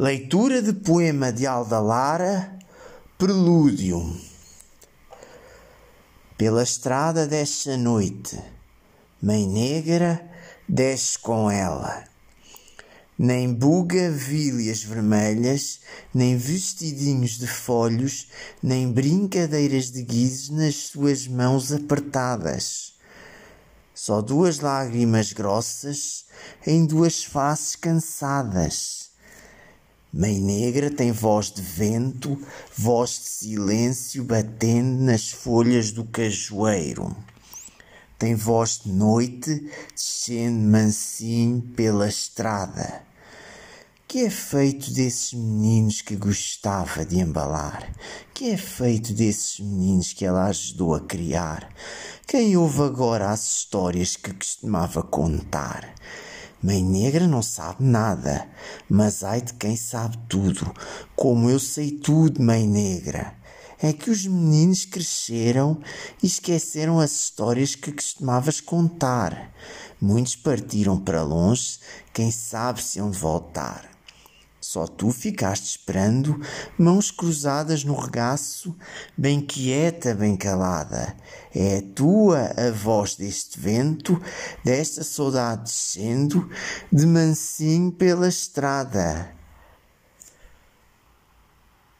Leitura de poema de Alda Lara, Prelúdio. Pela estrada desce a noite, Mãe Negra desce com ela. Nem buga vilhas vermelhas, nem vestidinhos de folhos, nem brincadeiras de guizes nas suas mãos apertadas. Só duas lágrimas grossas em duas faces cansadas Mãe Negra tem voz de vento, voz de silêncio batendo nas folhas do cajueiro. Tem voz de noite, descendo mansinho pela estrada. Que é feito desses meninos que gostava de embalar? Que é feito desses meninos que ela ajudou a criar? Quem ouve agora as histórias que costumava contar? Mãe Negra não sabe nada, mas ai de quem sabe tudo, como eu sei tudo, Mãe Negra. É que os meninos cresceram e esqueceram as histórias que costumavas contar. Muitos partiram para longe, quem sabe se hão voltar. Só tu ficaste esperando, mãos cruzadas no regaço, bem quieta, bem calada. É tua a voz deste vento, desta saudade descendo, de mansinho pela estrada.